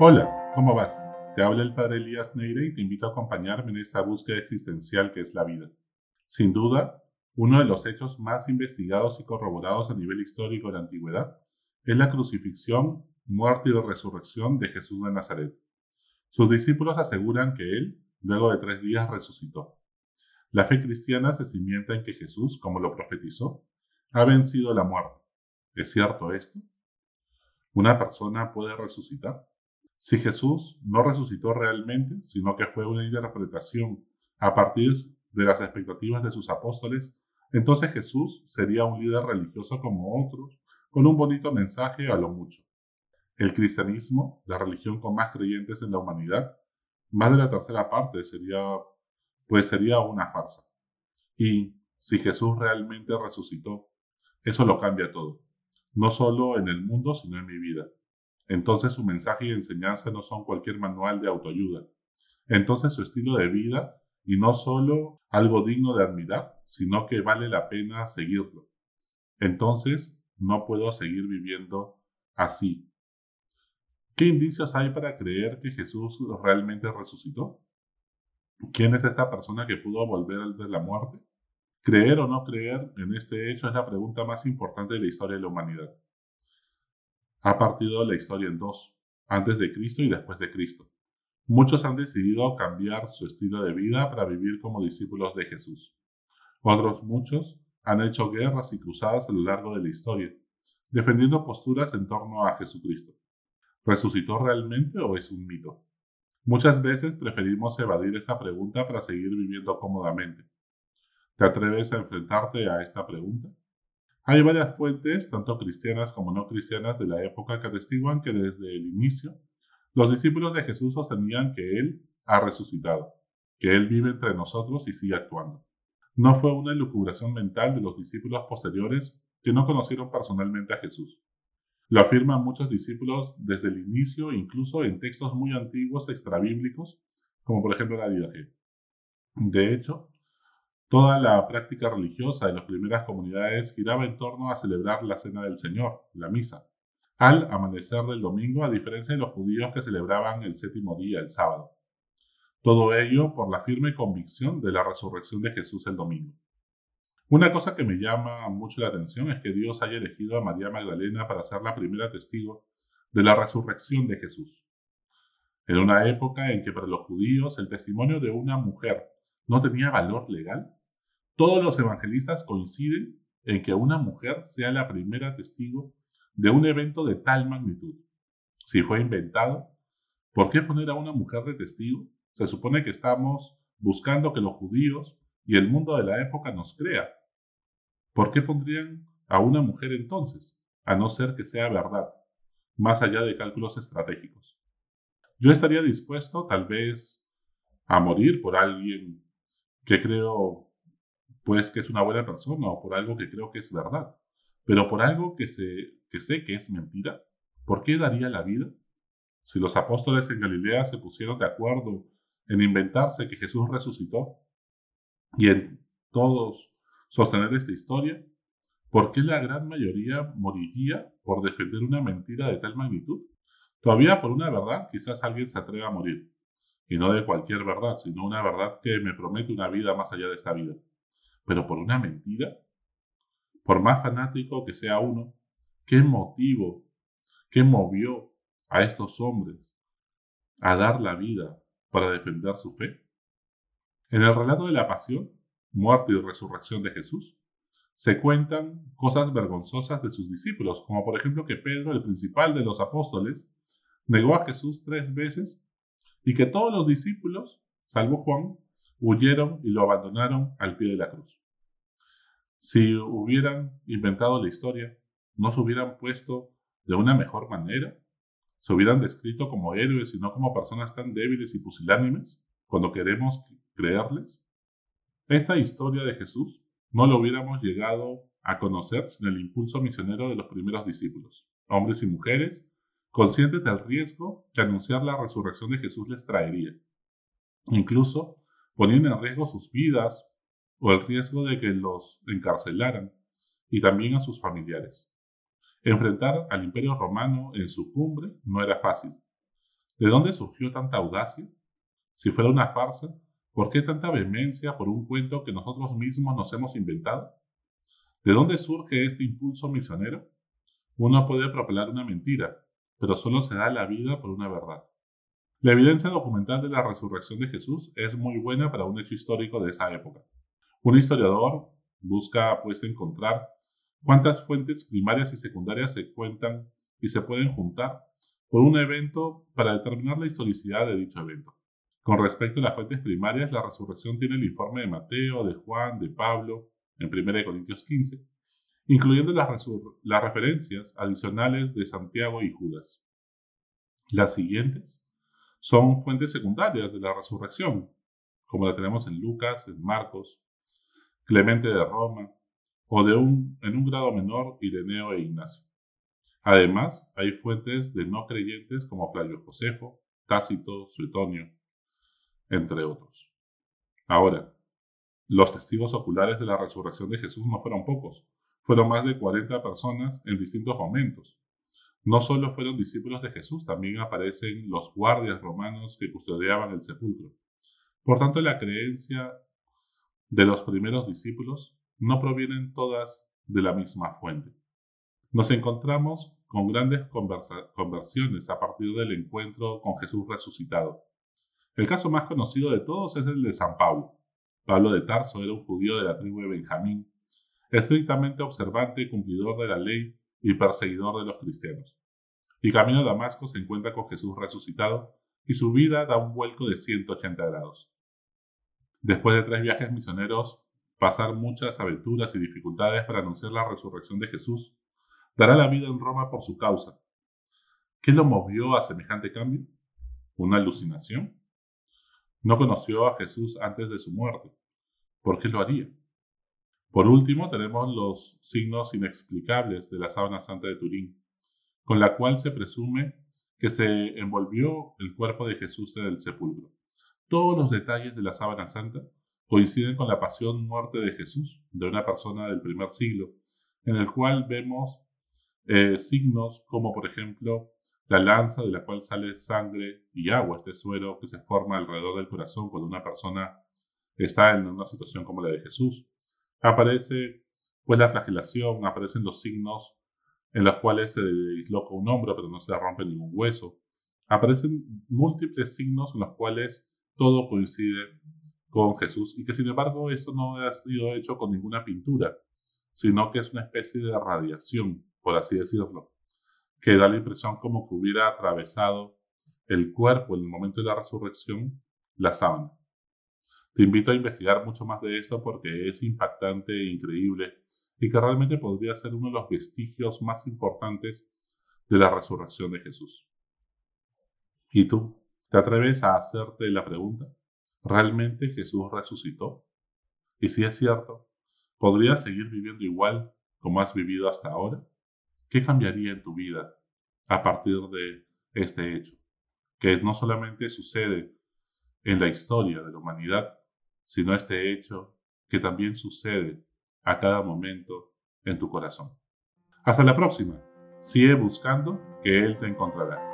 Hola, ¿cómo vas? Te habla el padre Elías Neire y te invito a acompañarme en esta búsqueda existencial que es la vida. Sin duda, uno de los hechos más investigados y corroborados a nivel histórico de la antigüedad es la crucifixión, muerte y resurrección de Jesús de Nazaret. Sus discípulos aseguran que él, luego de tres días, resucitó. La fe cristiana se cimienta en que Jesús, como lo profetizó, ha vencido la muerte. ¿Es cierto esto? ¿Una persona puede resucitar? Si Jesús no resucitó realmente, sino que fue una interpretación a partir de las expectativas de sus apóstoles, entonces Jesús sería un líder religioso como otros, con un bonito mensaje a lo mucho. El cristianismo, la religión con más creyentes en la humanidad, más de la tercera parte sería, pues sería una farsa. Y si Jesús realmente resucitó, eso lo cambia todo, no solo en el mundo, sino en mi vida. Entonces su mensaje y enseñanza no son cualquier manual de autoayuda. Entonces su estilo de vida, y no solo algo digno de admirar, sino que vale la pena seguirlo. Entonces no puedo seguir viviendo así. ¿Qué indicios hay para creer que Jesús realmente resucitó? ¿Quién es esta persona que pudo volver de la muerte? Creer o no creer en este hecho es la pregunta más importante de la historia de la humanidad. Ha partido la historia en dos, antes de Cristo y después de Cristo. Muchos han decidido cambiar su estilo de vida para vivir como discípulos de Jesús. Otros muchos han hecho guerras y cruzadas a lo largo de la historia, defendiendo posturas en torno a Jesucristo. ¿Resucitó realmente o es un mito? Muchas veces preferimos evadir esta pregunta para seguir viviendo cómodamente. ¿Te atreves a enfrentarte a esta pregunta? Hay varias fuentes, tanto cristianas como no cristianas, de la época que atestiguan que desde el inicio los discípulos de Jesús sostenían que Él ha resucitado, que Él vive entre nosotros y sigue actuando. No fue una elucubración mental de los discípulos posteriores que no conocieron personalmente a Jesús. Lo afirman muchos discípulos desde el inicio, incluso en textos muy antiguos extrabíblicos, como por ejemplo la Didaje. De hecho, Toda la práctica religiosa de las primeras comunidades giraba en torno a celebrar la Cena del Señor, la misa, al amanecer del domingo, a diferencia de los judíos que celebraban el séptimo día, el sábado. Todo ello por la firme convicción de la resurrección de Jesús el domingo. Una cosa que me llama mucho la atención es que Dios haya elegido a María Magdalena para ser la primera testigo de la resurrección de Jesús. En una época en que para los judíos el testimonio de una mujer no tenía valor legal, todos los evangelistas coinciden en que una mujer sea la primera testigo de un evento de tal magnitud. Si fue inventado, ¿por qué poner a una mujer de testigo? Se supone que estamos buscando que los judíos y el mundo de la época nos crea. ¿Por qué pondrían a una mujer entonces? A no ser que sea verdad, más allá de cálculos estratégicos. Yo estaría dispuesto tal vez a morir por alguien que creo pues que es una buena persona o por algo que creo que es verdad. Pero por algo que, que sé que es mentira, ¿por qué daría la vida? Si los apóstoles en Galilea se pusieron de acuerdo en inventarse que Jesús resucitó y en todos sostener esta historia, ¿por qué la gran mayoría moriría por defender una mentira de tal magnitud? Todavía por una verdad quizás alguien se atreva a morir, y no de cualquier verdad, sino una verdad que me promete una vida más allá de esta vida pero por una mentira, por más fanático que sea uno, ¿qué motivo, qué movió a estos hombres a dar la vida para defender su fe? En el relato de la pasión, muerte y resurrección de Jesús, se cuentan cosas vergonzosas de sus discípulos, como por ejemplo que Pedro, el principal de los apóstoles, negó a Jesús tres veces y que todos los discípulos, salvo Juan, huyeron y lo abandonaron al pie de la cruz. Si hubieran inventado la historia, no se hubieran puesto de una mejor manera, se hubieran descrito como héroes y no como personas tan débiles y pusilánimes cuando queremos creerles. Esta historia de Jesús no lo hubiéramos llegado a conocer sin el impulso misionero de los primeros discípulos, hombres y mujeres, conscientes del riesgo que anunciar la resurrección de Jesús les traería. Incluso poniendo en riesgo sus vidas o el riesgo de que los encarcelaran y también a sus familiares. Enfrentar al imperio romano en su cumbre no era fácil. ¿De dónde surgió tanta audacia? Si fuera una farsa, ¿por qué tanta vehemencia por un cuento que nosotros mismos nos hemos inventado? ¿De dónde surge este impulso misionero? Uno puede propelar una mentira, pero solo se da la vida por una verdad. La evidencia documental de la resurrección de Jesús es muy buena para un hecho histórico de esa época. Un historiador busca pues encontrar cuántas fuentes primarias y secundarias se cuentan y se pueden juntar por un evento para determinar la historicidad de dicho evento. Con respecto a las fuentes primarias, la resurrección tiene el informe de Mateo, de Juan, de Pablo, en 1 Corintios 15, incluyendo las, referencias adicionales de Santiago y Judas. Las siguientes son fuentes secundarias de la resurrección, como la tenemos en Lucas, en Marcos, Clemente de Roma, o de un, en un grado menor Ireneo e Ignacio. Además, hay fuentes de no creyentes como Flavio Josefo, Tácito, Suetonio, entre otros. Ahora, los testigos oculares de la resurrección de Jesús no fueron pocos, fueron más de 40 personas en distintos momentos. No solo fueron discípulos de Jesús, también aparecen los guardias romanos que custodiaban el sepulcro. Por tanto, la creencia de los primeros discípulos no provienen todas de la misma fuente. Nos encontramos con grandes conversiones a partir del encuentro con Jesús resucitado. El caso más conocido de todos es el de San Pablo. Pablo de Tarso era un judío de la tribu de Benjamín, estrictamente observante y cumplidor de la ley y perseguidor de los cristianos. Y camino a Damasco se encuentra con Jesús resucitado y su vida da un vuelco de 180 grados. Después de tres viajes misioneros, pasar muchas aventuras y dificultades para anunciar la resurrección de Jesús, dará la vida en Roma por su causa. ¿Qué lo movió a semejante cambio? ¿Una alucinación? No conoció a Jesús antes de su muerte. ¿Por qué lo haría? Por último, tenemos los signos inexplicables de la sábana santa de Turín, con la cual se presume que se envolvió el cuerpo de Jesús en el sepulcro. Todos los detalles de la sábana santa coinciden con la pasión muerte de Jesús, de una persona del primer siglo, en el cual vemos eh, signos como por ejemplo la lanza de la cual sale sangre y agua, este suero que se forma alrededor del corazón cuando una persona está en una situación como la de Jesús. Aparece pues la flagelación, aparecen los signos en los cuales se disloca un hombro pero no se rompe ningún hueso. Aparecen múltiples signos en los cuales todo coincide con Jesús y que sin embargo esto no ha sido hecho con ninguna pintura, sino que es una especie de radiación por así decirlo, que da la impresión como que hubiera atravesado el cuerpo en el momento de la resurrección la sábana. Te invito a investigar mucho más de esto porque es impactante e increíble y que realmente podría ser uno de los vestigios más importantes de la resurrección de Jesús. ¿Y tú? ¿Te atreves a hacerte la pregunta? ¿Realmente Jesús resucitó? Y si es cierto, ¿podrías seguir viviendo igual como has vivido hasta ahora? ¿Qué cambiaría en tu vida a partir de este hecho? Que no solamente sucede en la historia de la humanidad, sino este hecho que también sucede a cada momento en tu corazón. Hasta la próxima. Sigue buscando que Él te encontrará.